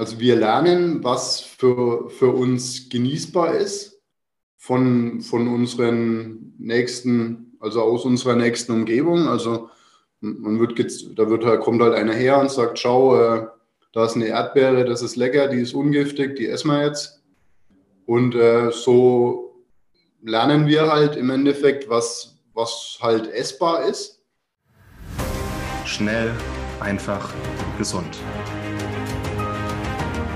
also wir lernen, was für, für uns genießbar ist von, von unseren nächsten, also aus unserer nächsten Umgebung. Also man wird da wird halt, kommt halt einer her und sagt, schau, äh, da ist eine Erdbeere, das ist lecker, die ist ungiftig, die essen wir jetzt. Und äh, so lernen wir halt im Endeffekt, was, was halt essbar ist. Schnell, einfach, gesund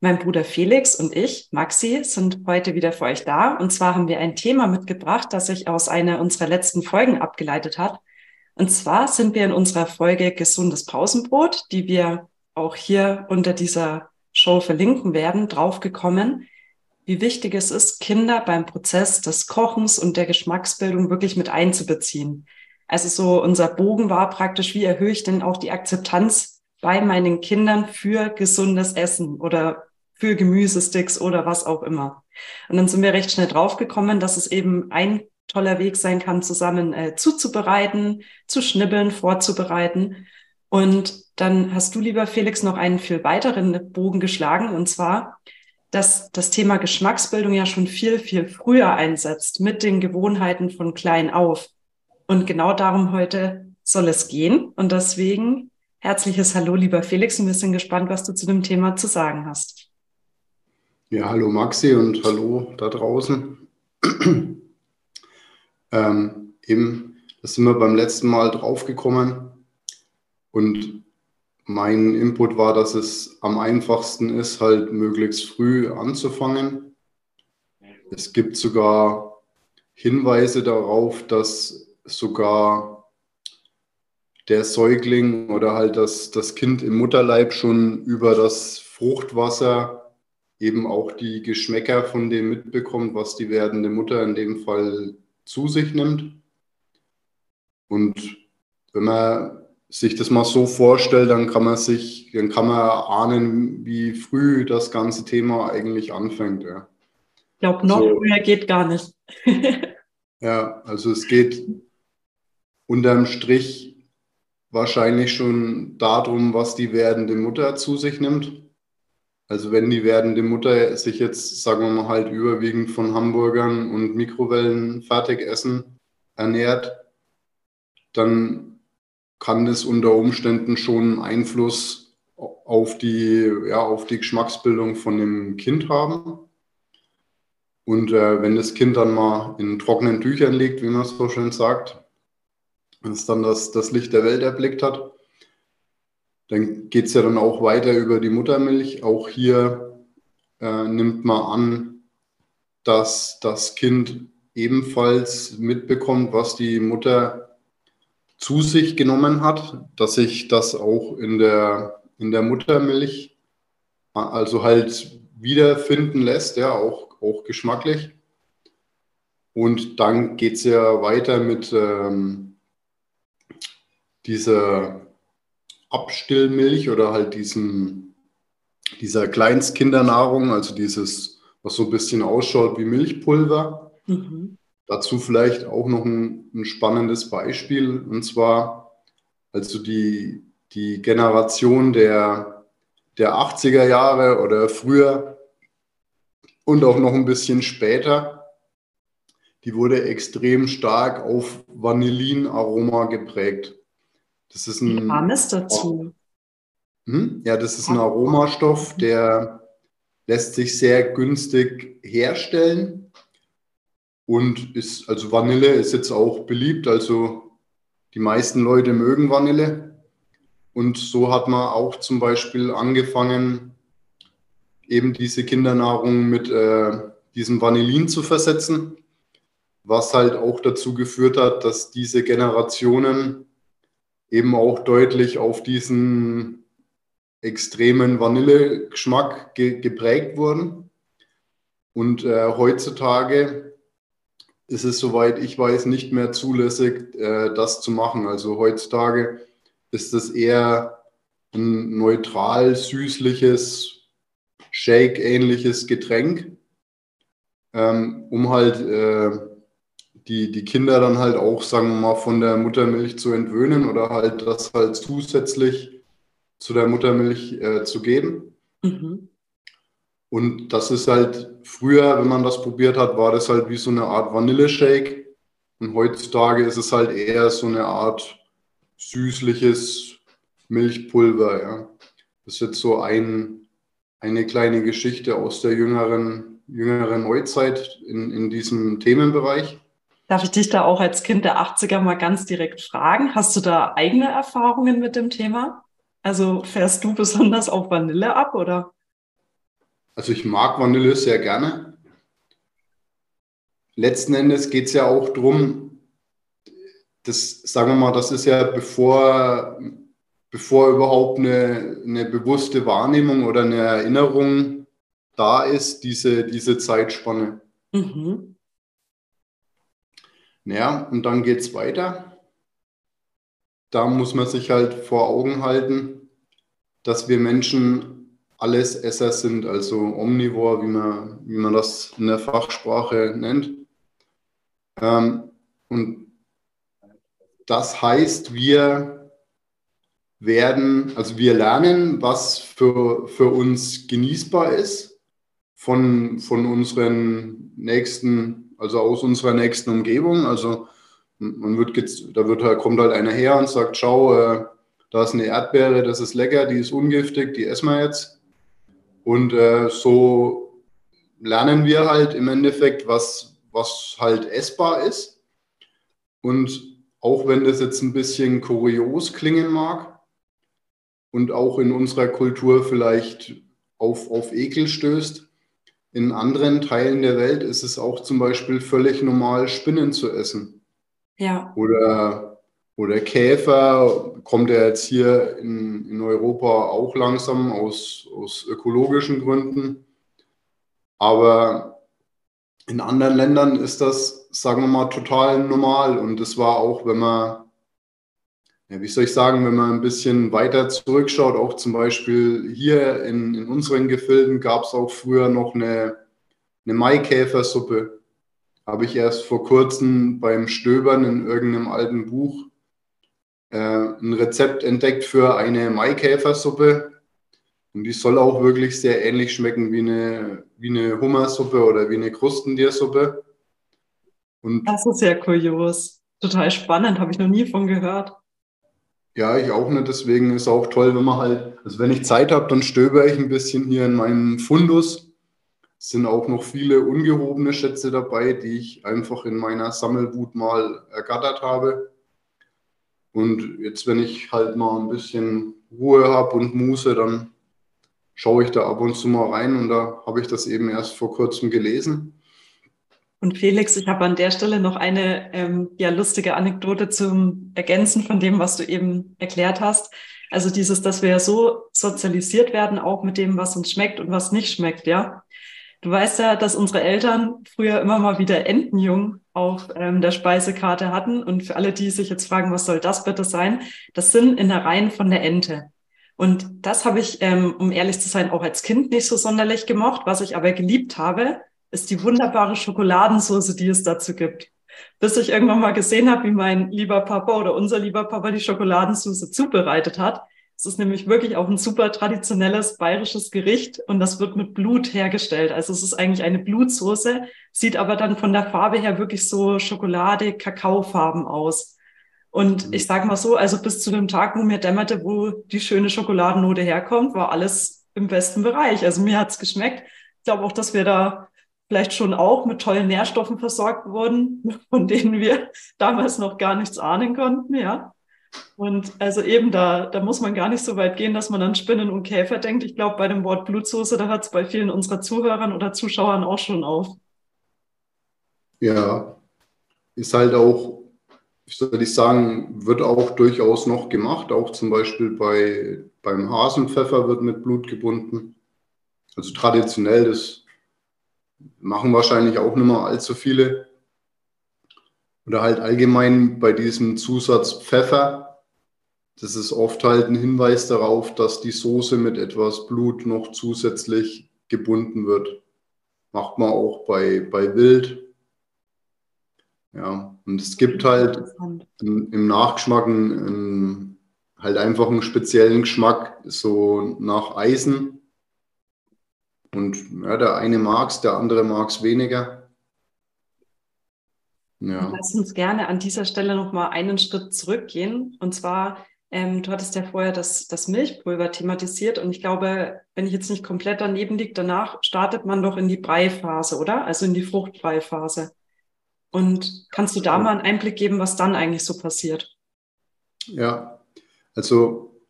Mein Bruder Felix und ich, Maxi, sind heute wieder für euch da. Und zwar haben wir ein Thema mitgebracht, das sich aus einer unserer letzten Folgen abgeleitet hat. Und zwar sind wir in unserer Folge Gesundes Pausenbrot, die wir auch hier unter dieser Show verlinken werden, draufgekommen, wie wichtig es ist, Kinder beim Prozess des Kochens und der Geschmacksbildung wirklich mit einzubeziehen. Also so unser Bogen war praktisch, wie erhöhe ich denn auch die Akzeptanz bei meinen Kindern für gesundes Essen oder für Gemüsesticks oder was auch immer. Und dann sind wir recht schnell draufgekommen, dass es eben ein toller Weg sein kann, zusammen äh, zuzubereiten, zu schnibbeln, vorzubereiten. Und dann hast du, lieber Felix, noch einen viel weiteren Bogen geschlagen, und zwar, dass das Thema Geschmacksbildung ja schon viel, viel früher einsetzt, mit den Gewohnheiten von klein auf. Und genau darum heute soll es gehen. Und deswegen herzliches Hallo, lieber Felix, und wir sind gespannt, was du zu dem Thema zu sagen hast. Ja, hallo Maxi und hallo da draußen. ähm, eben, da sind wir beim letzten Mal draufgekommen und mein Input war, dass es am einfachsten ist, halt möglichst früh anzufangen. Es gibt sogar Hinweise darauf, dass sogar der Säugling oder halt das, das Kind im Mutterleib schon über das Fruchtwasser eben auch die Geschmäcker von dem mitbekommt, was die werdende Mutter in dem Fall zu sich nimmt. Und wenn man sich das mal so vorstellt, dann kann man sich, dann kann man ahnen, wie früh das ganze Thema eigentlich anfängt. Ja. Ich glaube, noch so, früher geht gar nicht. ja, also es geht unterm Strich wahrscheinlich schon darum, was die werdende Mutter zu sich nimmt. Also wenn die werdende Mutter sich jetzt, sagen wir mal, halt überwiegend von Hamburgern und Mikrowellen Fertigessen ernährt, dann kann das unter Umständen schon Einfluss auf die, ja, auf die Geschmacksbildung von dem Kind haben. Und äh, wenn das Kind dann mal in trockenen Tüchern liegt, wie man es so schön sagt, wenn es dann das, das Licht der Welt erblickt hat, dann geht es ja dann auch weiter über die Muttermilch. Auch hier äh, nimmt man an, dass das Kind ebenfalls mitbekommt, was die Mutter zu sich genommen hat, dass sich das auch in der, in der Muttermilch also halt wiederfinden lässt, ja, auch, auch geschmacklich. Und dann geht es ja weiter mit ähm, dieser Abstillmilch oder halt diesen, dieser Kleinstkindernnahrung, also dieses, was so ein bisschen ausschaut wie Milchpulver. Mhm. Dazu vielleicht auch noch ein, ein, spannendes Beispiel, und zwar also die, die Generation der, der 80er Jahre oder früher und auch noch ein bisschen später, die wurde extrem stark auf Vanillinaroma geprägt. Das ist ein. Wie kam es dazu? Hm? Ja, das ist ein Aromastoff, der lässt sich sehr günstig herstellen und ist, also Vanille ist jetzt auch beliebt, also die meisten Leute mögen Vanille. Und so hat man auch zum Beispiel angefangen, eben diese Kindernahrung mit äh, diesem Vanillin zu versetzen, was halt auch dazu geführt hat, dass diese Generationen eben auch deutlich auf diesen extremen Vanillegeschmack ge geprägt wurden. Und äh, heutzutage ist es, soweit ich weiß, nicht mehr zulässig, äh, das zu machen. Also heutzutage ist es eher ein neutral süßliches, Shake-ähnliches Getränk, ähm, um halt äh, die, die Kinder dann halt auch, sagen wir mal, von der Muttermilch zu entwöhnen oder halt das halt zusätzlich zu der Muttermilch äh, zu geben. Mhm. Und das ist halt früher, wenn man das probiert hat, war das halt wie so eine Art Vanilleshake. Und heutzutage ist es halt eher so eine Art süßliches Milchpulver. Ja. Das ist jetzt so ein, eine kleine Geschichte aus der jüngeren, jüngeren Neuzeit in, in diesem Themenbereich. Darf ich dich da auch als Kind der 80er mal ganz direkt fragen? Hast du da eigene Erfahrungen mit dem Thema? Also fährst du besonders auf Vanille ab oder? Also ich mag Vanille sehr gerne. Letzten Endes geht es ja auch darum, das, sagen wir mal, das ist ja bevor, bevor überhaupt eine, eine bewusste Wahrnehmung oder eine Erinnerung da ist, diese, diese Zeitspanne. Mhm. Ja, und dann geht es weiter. Da muss man sich halt vor Augen halten, dass wir Menschen Allesesser sind, also Omnivore, wie man, wie man das in der Fachsprache nennt. Ähm, und das heißt, wir werden, also wir lernen, was für, für uns genießbar ist von, von unseren nächsten, also aus unserer nächsten Umgebung. Also man wird, da wird halt, kommt halt einer her und sagt, schau, äh, da ist eine Erdbeere, das ist lecker, die ist ungiftig, die essen wir jetzt. Und äh, so lernen wir halt im Endeffekt, was, was halt essbar ist. Und auch wenn das jetzt ein bisschen kurios klingen mag und auch in unserer Kultur vielleicht auf, auf Ekel stößt, in anderen Teilen der Welt ist es auch zum Beispiel völlig normal, Spinnen zu essen. Ja. Oder oder Käfer kommt ja jetzt hier in, in Europa auch langsam aus, aus ökologischen Gründen. Aber in anderen Ländern ist das, sagen wir mal, total normal. Und das war auch, wenn man, ja, wie soll ich sagen, wenn man ein bisschen weiter zurückschaut, auch zum Beispiel hier in, in unseren Gefilden gab es auch früher noch eine, eine Maikäfersuppe. Habe ich erst vor kurzem beim Stöbern in irgendeinem alten Buch äh, ein Rezept entdeckt für eine Maikäfersuppe. Und die soll auch wirklich sehr ähnlich schmecken wie eine, wie eine Hummersuppe oder wie eine Krustentiersuppe. Und das ist ja kurios. Total spannend, habe ich noch nie von gehört. Ja, ich auch nicht. Deswegen ist auch toll, wenn man halt, also wenn ich Zeit habe, dann stöber ich ein bisschen hier in meinem Fundus. Es sind auch noch viele ungehobene Schätze dabei, die ich einfach in meiner Sammelwut mal ergattert habe. Und jetzt, wenn ich halt mal ein bisschen Ruhe habe und Muße, dann schaue ich da ab und zu mal rein und da habe ich das eben erst vor kurzem gelesen. Und Felix, ich habe an der Stelle noch eine ähm, ja, lustige Anekdote zum Ergänzen von dem, was du eben erklärt hast. Also dieses, dass wir ja so sozialisiert werden, auch mit dem, was uns schmeckt und was nicht schmeckt, ja. Du weißt ja, dass unsere Eltern früher immer mal wieder Entenjung auf ähm, der Speisekarte hatten. Und für alle, die sich jetzt fragen, was soll das bitte sein? Das sind Innereien von der Ente. Und das habe ich, ähm, um ehrlich zu sein, auch als Kind nicht so sonderlich gemocht. Was ich aber geliebt habe, ist die wunderbare Schokoladensauce, die es dazu gibt. Bis ich irgendwann mal gesehen habe, wie mein lieber Papa oder unser lieber Papa die Schokoladensauce zubereitet hat. Es ist nämlich wirklich auch ein super traditionelles bayerisches Gericht und das wird mit Blut hergestellt. Also es ist eigentlich eine Blutsoße, sieht aber dann von der Farbe her wirklich so Schokolade, Kakaofarben aus. Und mhm. ich sage mal so, also bis zu dem Tag, wo mir dämmerte, wo die schöne Schokoladennote herkommt, war alles im besten Bereich. Also mir hat's geschmeckt. Ich glaube auch, dass wir da vielleicht schon auch mit tollen Nährstoffen versorgt wurden, von denen wir damals noch gar nichts ahnen konnten, ja. Und also eben da, da muss man gar nicht so weit gehen, dass man an Spinnen und Käfer denkt. Ich glaube, bei dem Wort Blutsoße, da hört es bei vielen unserer Zuhörern oder Zuschauern auch schon auf. Ja, ist halt auch, wie soll ich sagen, wird auch durchaus noch gemacht. Auch zum Beispiel bei, beim Hasenpfeffer wird mit Blut gebunden. Also traditionell, das machen wahrscheinlich auch nicht mehr allzu viele. oder halt allgemein bei diesem Zusatz Pfeffer, das ist oft halt ein Hinweis darauf, dass die Soße mit etwas Blut noch zusätzlich gebunden wird. Macht man auch bei, bei Wild. Ja, und es gibt halt im, Nachgeschmack einen, halt einfach einen speziellen Geschmack, so nach Eisen. Und ja, der eine mag es, der andere mag es weniger. Ja. Lass uns gerne an dieser Stelle nochmal einen Schritt zurückgehen. Und zwar, ähm, du hattest ja vorher das, das Milchpulver thematisiert und ich glaube, wenn ich jetzt nicht komplett daneben liege, danach startet man doch in die Breiphase, oder? Also in die Fruchtbreiphase. Und kannst du da mal einen Einblick geben, was dann eigentlich so passiert? Ja, also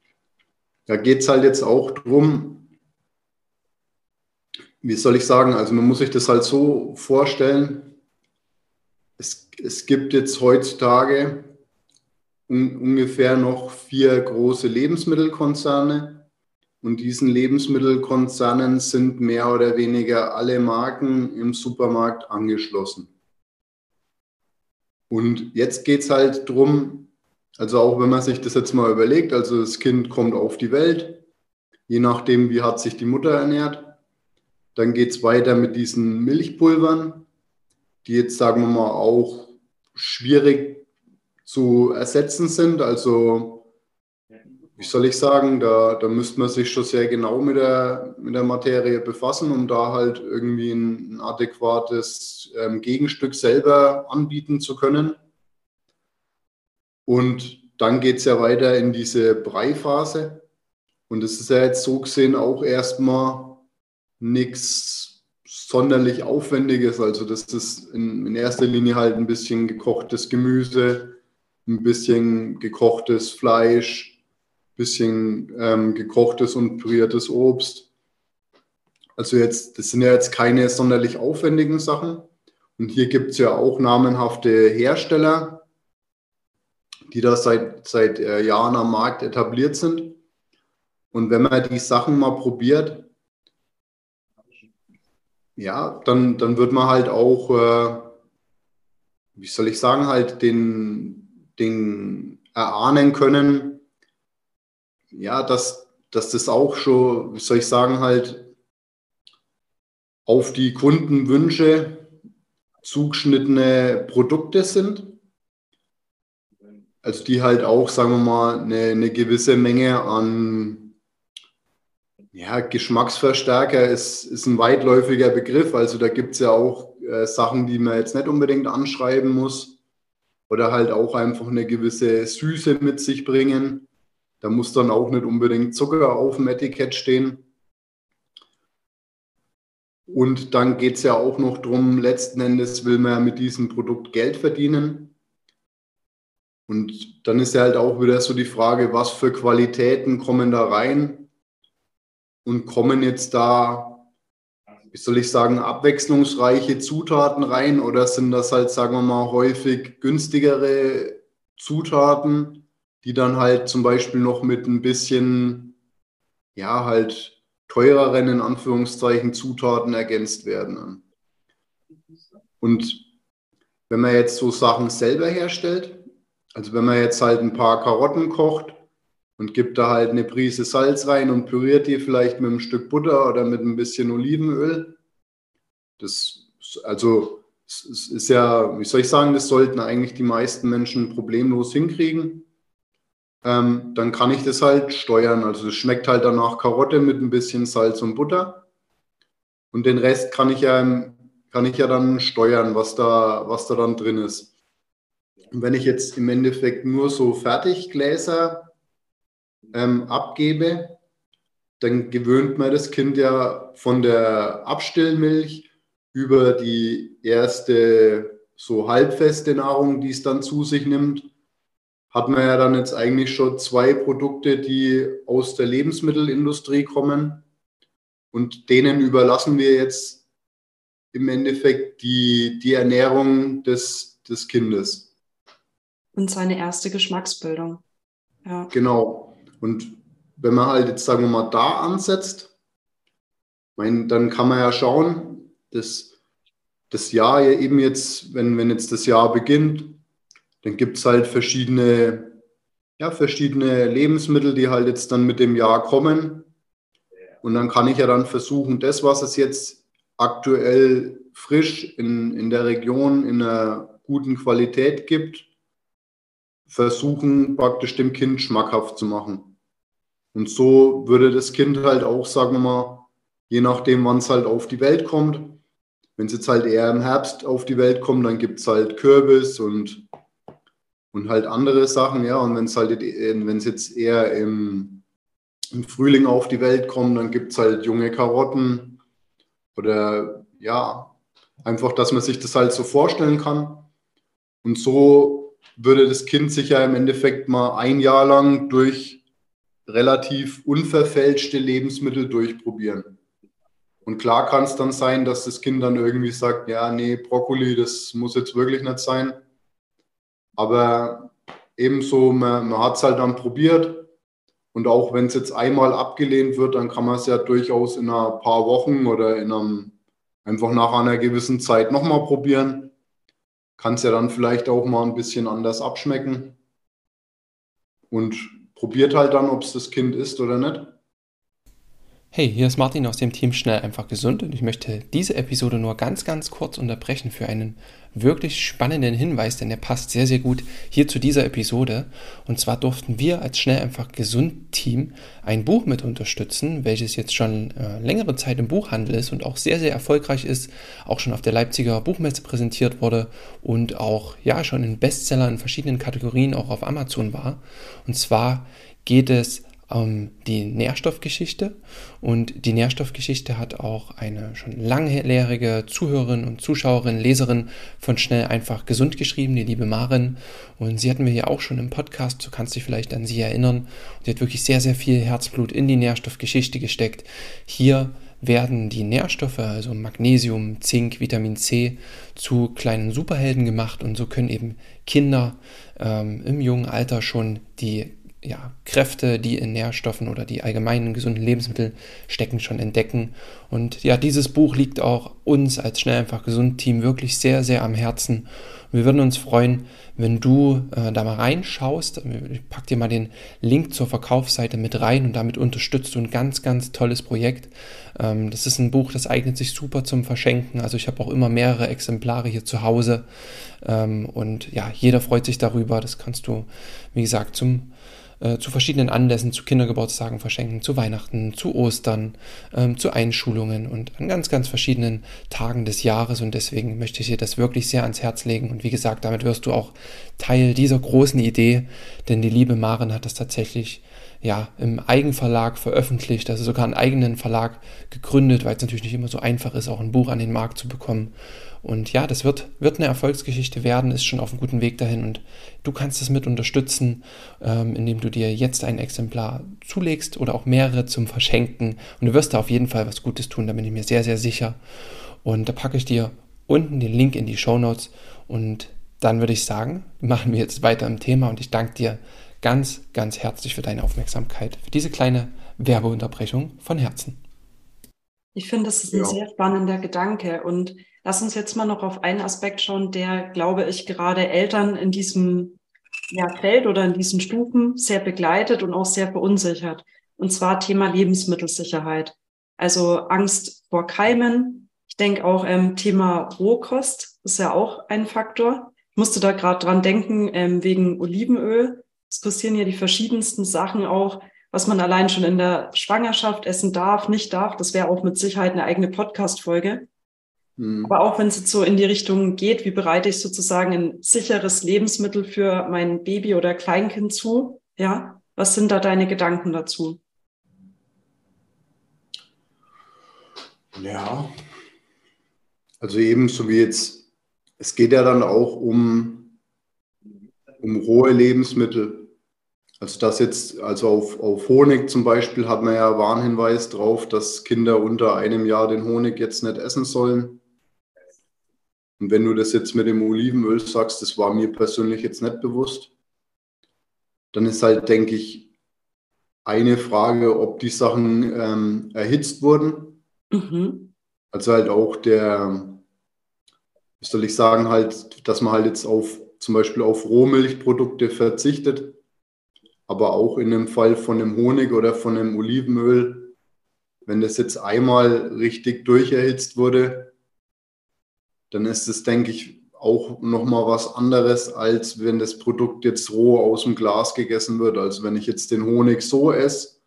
da geht es halt jetzt auch drum, wie soll ich sagen, also man muss sich das halt so vorstellen, es, es gibt jetzt heutzutage un, ungefähr noch vier große Lebensmittelkonzerne und diesen Lebensmittelkonzernen sind mehr oder weniger alle Marken im Supermarkt angeschlossen. Und jetzt geht es halt drum, also auch wenn man sich das jetzt mal überlegt, also das Kind kommt auf die Welt, je nachdem, wie hat sich die Mutter ernährt. Dann geht es weiter mit diesen Milchpulvern, die jetzt, sagen wir mal, auch schwierig zu ersetzen sind. Also wie soll ich sagen, da, da müsste man sich schon sehr genau mit der, mit der Materie befassen, um da halt irgendwie ein, ein adäquates ähm, Gegenstück selber anbieten zu können. Und dann geht es ja weiter in diese Breiphase. Und es ist ja jetzt so gesehen auch erstmal nichts sonderlich Aufwendiges. Also das ist in, in erster Linie halt ein bisschen gekochtes Gemüse, ein bisschen gekochtes Fleisch, bisschen ähm, gekochtes und püriertes Obst. Also jetzt, das sind ja jetzt keine sonderlich aufwendigen Sachen. Und hier gibt es ja auch namenhafte Hersteller, die da seit, seit äh, Jahren am Markt etabliert sind. Und wenn man die Sachen mal probiert, ja, dann, dann wird man halt auch, äh, wie soll ich sagen, halt den, den erahnen können, ja, dass, dass das auch schon, wie soll ich sagen, halt auf die Kundenwünsche zugeschnittene Produkte sind. Also die halt auch, sagen wir mal, eine, eine gewisse Menge an ja, Geschmacksverstärker ist, ist ein weitläufiger Begriff. Also da gibt es ja auch äh, Sachen, die man jetzt nicht unbedingt anschreiben muss. Oder halt auch einfach eine gewisse Süße mit sich bringen. Da muss dann auch nicht unbedingt Zucker auf dem Etikett stehen. Und dann geht es ja auch noch darum, letzten Endes will man ja mit diesem Produkt Geld verdienen. Und dann ist ja halt auch wieder so die Frage, was für Qualitäten kommen da rein und kommen jetzt da, wie soll ich sagen, abwechslungsreiche Zutaten rein oder sind das halt, sagen wir mal, häufig günstigere Zutaten? die dann halt zum Beispiel noch mit ein bisschen, ja, halt teureren, in Anführungszeichen, Zutaten ergänzt werden. Und wenn man jetzt so Sachen selber herstellt, also wenn man jetzt halt ein paar Karotten kocht und gibt da halt eine Prise Salz rein und püriert die vielleicht mit einem Stück Butter oder mit ein bisschen Olivenöl, das, also, es ist ja, wie soll ich sagen, das sollten eigentlich die meisten Menschen problemlos hinkriegen ähm, dann kann ich das halt steuern. Also es schmeckt halt danach Karotte mit ein bisschen Salz und Butter. Und den Rest kann ich ja, kann ich ja dann steuern, was da, was da dann drin ist. Und wenn ich jetzt im Endeffekt nur so Fertiggläser ähm, abgebe, dann gewöhnt man das Kind ja von der Abstillmilch über die erste so halbfeste Nahrung, die es dann zu sich nimmt, hat man ja dann jetzt eigentlich schon zwei Produkte, die aus der Lebensmittelindustrie kommen. Und denen überlassen wir jetzt im Endeffekt die, die Ernährung des, des Kindes. Und seine erste Geschmacksbildung. Ja. Genau. Und wenn man halt jetzt, sagen wir mal, da ansetzt, mein, dann kann man ja schauen, dass das Jahr eben jetzt, wenn, wenn jetzt das Jahr beginnt, dann gibt es halt verschiedene, ja, verschiedene Lebensmittel, die halt jetzt dann mit dem Jahr kommen. Und dann kann ich ja dann versuchen, das, was es jetzt aktuell frisch in, in der Region in einer guten Qualität gibt, versuchen praktisch dem Kind schmackhaft zu machen. Und so würde das Kind halt auch, sagen wir mal, je nachdem, wann es halt auf die Welt kommt, wenn es jetzt halt eher im Herbst auf die Welt kommt, dann gibt es halt Kürbis und, und halt andere Sachen, ja. Und wenn es halt, wenn es jetzt eher im, im Frühling auf die Welt kommt, dann gibt es halt junge Karotten oder ja, einfach, dass man sich das halt so vorstellen kann. Und so würde das Kind sich ja im Endeffekt mal ein Jahr lang durch relativ unverfälschte Lebensmittel durchprobieren. Und klar kann es dann sein, dass das Kind dann irgendwie sagt, ja, nee, Brokkoli, das muss jetzt wirklich nicht sein. Aber ebenso, man, man hat es halt dann probiert. Und auch wenn es jetzt einmal abgelehnt wird, dann kann man es ja durchaus in ein paar Wochen oder in einem, einfach nach einer gewissen Zeit nochmal probieren. Kann es ja dann vielleicht auch mal ein bisschen anders abschmecken. Und probiert halt dann, ob es das Kind ist oder nicht. Hey, hier ist Martin aus dem Team Schnell einfach gesund und ich möchte diese Episode nur ganz, ganz kurz unterbrechen für einen wirklich spannenden Hinweis, denn der passt sehr, sehr gut hier zu dieser Episode. Und zwar durften wir als Schnell einfach gesund Team ein Buch mit unterstützen, welches jetzt schon äh, längere Zeit im Buchhandel ist und auch sehr, sehr erfolgreich ist, auch schon auf der Leipziger Buchmesse präsentiert wurde und auch ja schon in Bestseller in verschiedenen Kategorien auch auf Amazon war. Und zwar geht es ähm, die Nährstoffgeschichte. Und die Nährstoffgeschichte hat auch eine schon langjährige Zuhörerin und Zuschauerin, Leserin von Schnell einfach gesund geschrieben, die liebe Marin. Und sie hatten wir ja auch schon im Podcast, du kannst dich vielleicht an sie erinnern. Und sie hat wirklich sehr, sehr viel Herzblut in die Nährstoffgeschichte gesteckt. Hier werden die Nährstoffe, also Magnesium, Zink, Vitamin C, zu kleinen Superhelden gemacht und so können eben Kinder ähm, im jungen Alter schon die ja, Kräfte, die in Nährstoffen oder die allgemeinen gesunden Lebensmittel stecken, schon entdecken. Und ja, dieses Buch liegt auch uns als Schnell einfach gesund Team wirklich sehr, sehr am Herzen. wir würden uns freuen, wenn du äh, da mal reinschaust. Ich pack dir mal den Link zur Verkaufsseite mit rein und damit unterstützt du ein ganz, ganz tolles Projekt. Ähm, das ist ein Buch, das eignet sich super zum Verschenken. Also ich habe auch immer mehrere Exemplare hier zu Hause. Ähm, und ja, jeder freut sich darüber. Das kannst du, wie gesagt, zum äh, zu verschiedenen Anlässen, zu Kindergeburtstagen verschenken, zu Weihnachten, zu Ostern, ähm, zu Einschulungen und an ganz, ganz verschiedenen Tagen des Jahres. Und deswegen möchte ich dir das wirklich sehr ans Herz legen. Und wie gesagt, damit wirst du auch Teil dieser großen Idee, denn die liebe Maren hat das tatsächlich ja, im Eigenverlag veröffentlicht, also sogar einen eigenen Verlag gegründet, weil es natürlich nicht immer so einfach ist, auch ein Buch an den Markt zu bekommen. Und ja, das wird, wird eine Erfolgsgeschichte werden, ist schon auf einem guten Weg dahin und du kannst es mit unterstützen, ähm, indem du dir jetzt ein Exemplar zulegst oder auch mehrere zum Verschenken. Und du wirst da auf jeden Fall was Gutes tun, da bin ich mir sehr, sehr sicher. Und da packe ich dir unten den Link in die Show Notes und dann würde ich sagen, machen wir jetzt weiter im Thema und ich danke dir ganz, ganz herzlich für deine Aufmerksamkeit, für diese kleine Werbeunterbrechung von Herzen. Ich finde, das ist ein ja. sehr spannender Gedanke und Lass uns jetzt mal noch auf einen Aspekt schauen, der, glaube ich, gerade Eltern in diesem ja, Feld oder in diesen Stufen sehr begleitet und auch sehr verunsichert. Und zwar Thema Lebensmittelsicherheit. Also Angst vor Keimen. Ich denke auch ähm, Thema Rohkost ist ja auch ein Faktor. Ich musste da gerade dran denken, ähm, wegen Olivenöl. Es passieren ja die verschiedensten Sachen auch, was man allein schon in der Schwangerschaft essen darf, nicht darf. Das wäre auch mit Sicherheit eine eigene Podcast-Folge. Mhm. Aber auch wenn es jetzt so in die Richtung geht, wie bereite ich sozusagen ein sicheres Lebensmittel für mein Baby oder Kleinkind zu? Ja, was sind da deine Gedanken dazu? Ja, also ebenso wie jetzt, es geht ja dann auch um, um rohe Lebensmittel. Also das jetzt, also auf, auf Honig zum Beispiel hat man ja Warnhinweis drauf, dass Kinder unter einem Jahr den Honig jetzt nicht essen sollen. Und wenn du das jetzt mit dem Olivenöl sagst, das war mir persönlich jetzt nicht bewusst, dann ist halt, denke ich, eine Frage, ob die Sachen ähm, erhitzt wurden. Mhm. Also halt auch der, wie soll ich sagen, halt, dass man halt jetzt auf zum Beispiel auf Rohmilchprodukte verzichtet. Aber auch in dem Fall von dem Honig oder von dem Olivenöl, wenn das jetzt einmal richtig durcherhitzt wurde, dann ist es, denke ich, auch nochmal was anderes, als wenn das Produkt jetzt roh aus dem Glas gegessen wird. Also wenn ich jetzt den Honig so esse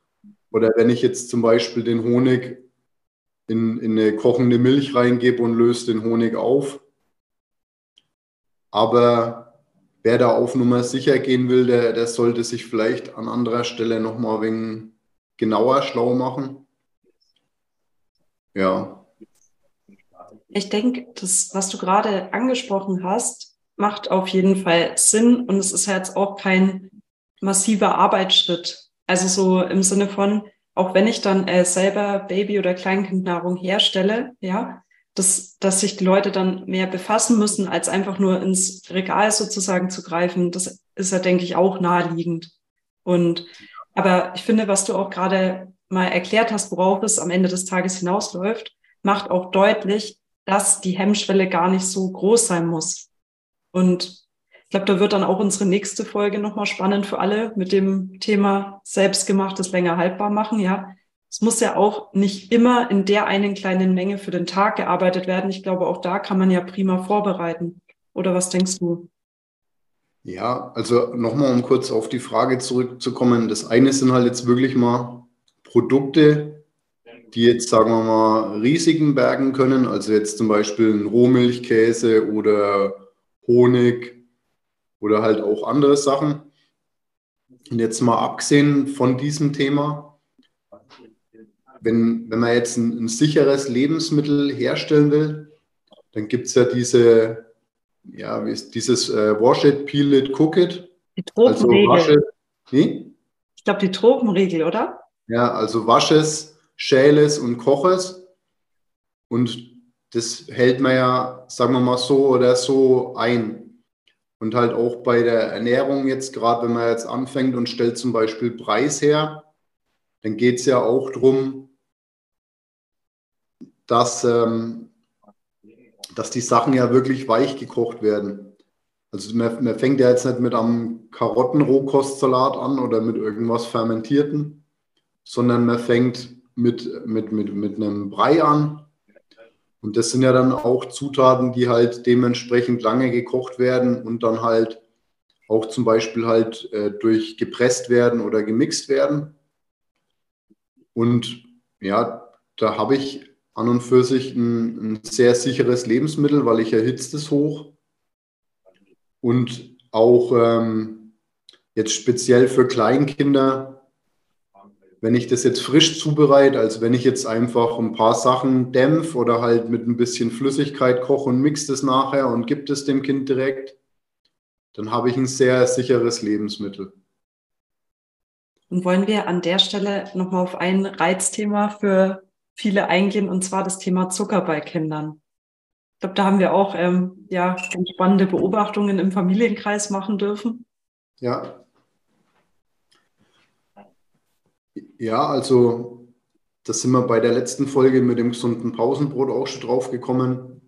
oder wenn ich jetzt zum Beispiel den Honig in, in eine kochende Milch reingebe und löse den Honig auf. Aber wer da auf Nummer sicher gehen will, der, der sollte sich vielleicht an anderer Stelle nochmal ein wenig genauer schlau machen. Ja, ich denke, das, was du gerade angesprochen hast, macht auf jeden Fall Sinn und es ist ja jetzt auch kein massiver Arbeitsschritt. Also so im Sinne von, auch wenn ich dann äh, selber Baby- oder Kleinkindnahrung herstelle, ja, dass, dass sich die Leute dann mehr befassen müssen, als einfach nur ins Regal sozusagen zu greifen, das ist ja, denke ich, auch naheliegend. Und aber ich finde, was du auch gerade mal erklärt hast, worauf es am Ende des Tages hinausläuft, macht auch deutlich, dass die Hemmschwelle gar nicht so groß sein muss. Und ich glaube, da wird dann auch unsere nächste Folge nochmal spannend für alle mit dem Thema selbstgemachtes länger haltbar machen. Ja, es muss ja auch nicht immer in der einen kleinen Menge für den Tag gearbeitet werden. Ich glaube, auch da kann man ja prima vorbereiten. Oder was denkst du? Ja, also nochmal, um kurz auf die Frage zurückzukommen. Das eine sind halt jetzt wirklich mal Produkte, die jetzt, sagen wir mal, Risiken bergen können, also jetzt zum Beispiel ein Rohmilchkäse oder Honig oder halt auch andere Sachen. Und jetzt mal abgesehen von diesem Thema, wenn, wenn man jetzt ein, ein sicheres Lebensmittel herstellen will, dann gibt es ja diese, ja, wie ist dieses äh, Wash it, Peel it, Cook it. Die Tropenregel. Also wie? Ich glaube, die Tropenregel, oder? Ja, also wasch es, schäles und koches. Und das hält man ja, sagen wir mal so oder so ein. Und halt auch bei der Ernährung jetzt, gerade wenn man jetzt anfängt und stellt zum Beispiel Preis her, dann geht es ja auch darum, dass, ähm, dass die Sachen ja wirklich weich gekocht werden. Also man, man fängt ja jetzt nicht mit einem Karottenrohkostsalat an oder mit irgendwas Fermentierten, sondern man fängt mit, mit, mit, mit einem Brei an. Und das sind ja dann auch Zutaten, die halt dementsprechend lange gekocht werden und dann halt auch zum Beispiel halt äh, durch gepresst werden oder gemixt werden. Und ja, da habe ich an und für sich ein, ein sehr sicheres Lebensmittel, weil ich erhitze es hoch. Und auch ähm, jetzt speziell für Kleinkinder wenn ich das jetzt frisch zubereite, als wenn ich jetzt einfach ein paar Sachen dämpfe oder halt mit ein bisschen Flüssigkeit koche und mixe das nachher und gibt es dem Kind direkt, dann habe ich ein sehr sicheres Lebensmittel. Und wollen wir an der Stelle nochmal auf ein Reizthema für viele eingehen, und zwar das Thema Zucker bei Kindern. Ich glaube, da haben wir auch ähm, ja, spannende Beobachtungen im Familienkreis machen dürfen. Ja, Ja, also da sind wir bei der letzten Folge mit dem gesunden Pausenbrot auch schon drauf gekommen.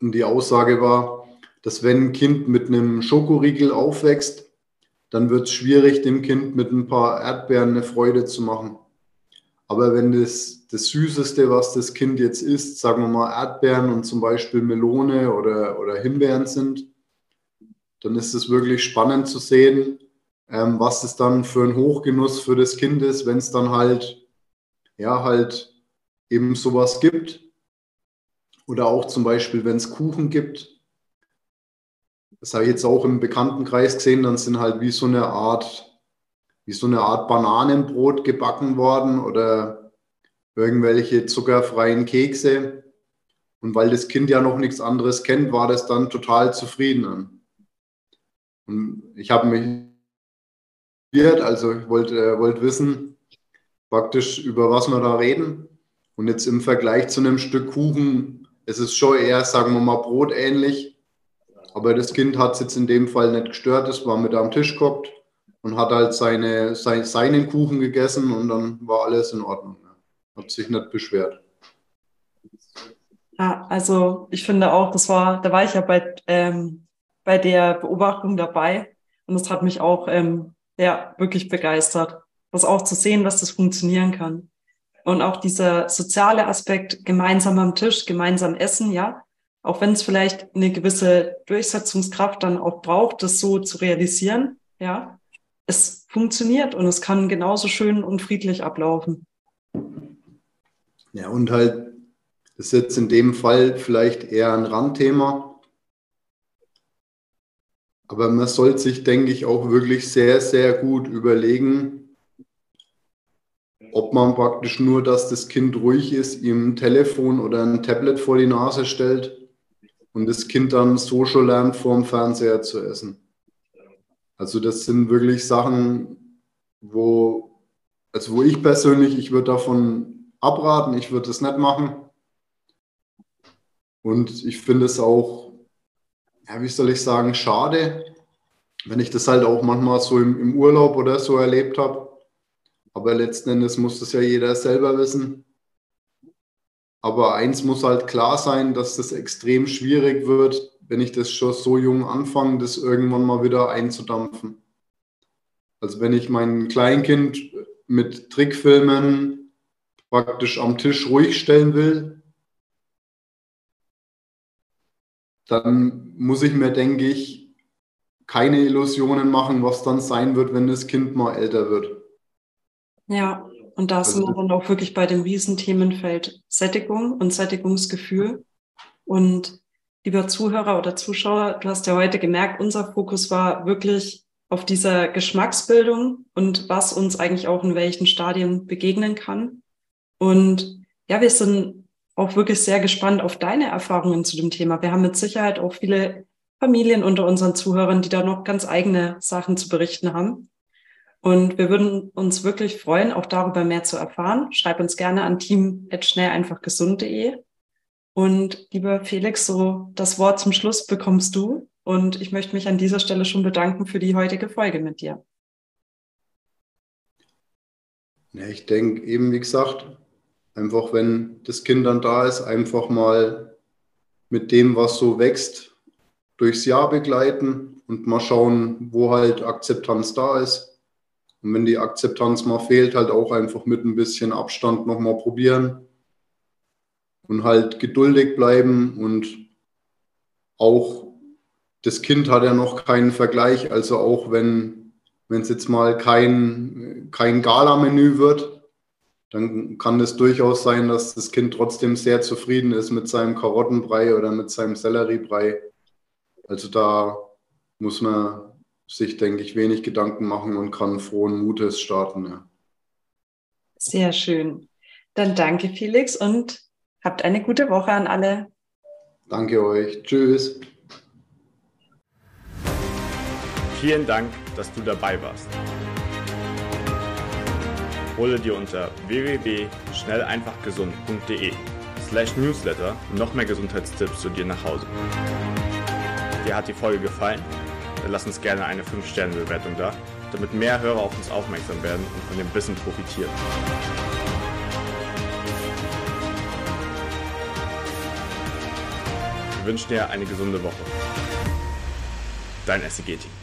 Und die Aussage war, dass wenn ein Kind mit einem Schokoriegel aufwächst, dann wird es schwierig, dem Kind mit ein paar Erdbeeren eine Freude zu machen. Aber wenn das, das Süßeste, was das Kind jetzt isst, sagen wir mal Erdbeeren und zum Beispiel Melone oder, oder Himbeeren sind, dann ist es wirklich spannend zu sehen, ähm, was es dann für ein Hochgenuss für das Kind ist, wenn es dann halt, ja, halt eben sowas gibt. Oder auch zum Beispiel, wenn es Kuchen gibt. Das habe ich jetzt auch im Bekanntenkreis gesehen, dann sind halt wie so eine Art, wie so eine Art Bananenbrot gebacken worden oder irgendwelche zuckerfreien Kekse. Und weil das Kind ja noch nichts anderes kennt, war das dann total zufrieden. Und ich habe mich also ich wollte äh, wollt wissen, praktisch über was wir da reden. Und jetzt im Vergleich zu einem Stück Kuchen, es ist schon eher, sagen wir mal, brotähnlich. Aber das Kind hat es jetzt in dem Fall nicht gestört, es war mit am Tisch geguckt und hat halt seine, sein, seinen Kuchen gegessen und dann war alles in Ordnung. Hat sich nicht beschwert. Ja, also ich finde auch, das war, da war ich ja bei ähm, bei der Beobachtung dabei. Und das hat mich auch ähm, ja, wirklich begeistert, das auch zu sehen, dass das funktionieren kann. Und auch dieser soziale Aspekt, gemeinsam am Tisch, gemeinsam essen, ja, auch wenn es vielleicht eine gewisse Durchsetzungskraft dann auch braucht, das so zu realisieren, ja, es funktioniert und es kann genauso schön und friedlich ablaufen. Ja, und halt, das ist jetzt in dem Fall vielleicht eher ein Randthema. Aber man sollte sich, denke ich, auch wirklich sehr, sehr gut überlegen, ob man praktisch nur, dass das Kind ruhig ist, ihm ein Telefon oder ein Tablet vor die Nase stellt und das Kind dann so schon lernt, vorm Fernseher zu essen. Also das sind wirklich Sachen, wo, also wo ich persönlich, ich würde davon abraten, ich würde das nicht machen. Und ich finde es auch, ja, wie soll ich sagen, schade, wenn ich das halt auch manchmal so im, im Urlaub oder so erlebt habe. Aber letzten Endes muss das ja jeder selber wissen. Aber eins muss halt klar sein, dass das extrem schwierig wird, wenn ich das schon so jung anfange, das irgendwann mal wieder einzudampfen. Also wenn ich mein Kleinkind mit Trickfilmen praktisch am Tisch ruhig stellen will, dann muss ich mir, denke ich, keine Illusionen machen, was dann sein wird, wenn das Kind mal älter wird. Ja, und da also sind wir dann auch wirklich bei dem Riesenthemenfeld Sättigung und Sättigungsgefühl. Und lieber Zuhörer oder Zuschauer, du hast ja heute gemerkt, unser Fokus war wirklich auf dieser Geschmacksbildung und was uns eigentlich auch in welchen Stadien begegnen kann. Und ja, wir sind auch wirklich sehr gespannt auf deine Erfahrungen zu dem Thema. Wir haben mit Sicherheit auch viele Familien unter unseren Zuhörern, die da noch ganz eigene Sachen zu berichten haben. Und wir würden uns wirklich freuen, auch darüber mehr zu erfahren. Schreib uns gerne an team.schnelleinfachgesund.de. Und lieber Felix, so das Wort zum Schluss bekommst du. Und ich möchte mich an dieser Stelle schon bedanken für die heutige Folge mit dir. Ja, ich denke eben, wie gesagt, einfach wenn das Kind dann da ist, einfach mal mit dem, was so wächst, durchs Jahr begleiten und mal schauen, wo halt Akzeptanz da ist und wenn die Akzeptanz mal fehlt, halt auch einfach mit ein bisschen Abstand nochmal probieren und halt geduldig bleiben und auch das Kind hat ja noch keinen Vergleich, also auch wenn es jetzt mal kein, kein Gala-Menü wird, dann kann es durchaus sein, dass das Kind trotzdem sehr zufrieden ist mit seinem Karottenbrei oder mit seinem Selleriebrei. Also da muss man sich, denke ich, wenig Gedanken machen und kann frohen Mutes starten. Ja. Sehr schön. Dann danke, Felix, und habt eine gute Woche an alle. Danke euch. Tschüss. Vielen Dank, dass du dabei warst. Hole dir unter www.schnelleinfachgesund.de slash newsletter noch mehr Gesundheitstipps zu dir nach Hause. Dir hat die Folge gefallen? dann lass uns gerne eine 5-Sterne-Bewertung da, damit mehr Hörer auf uns aufmerksam werden und von dem Wissen profitieren. Wir wünschen dir eine gesunde Woche. Dein SEG-Team.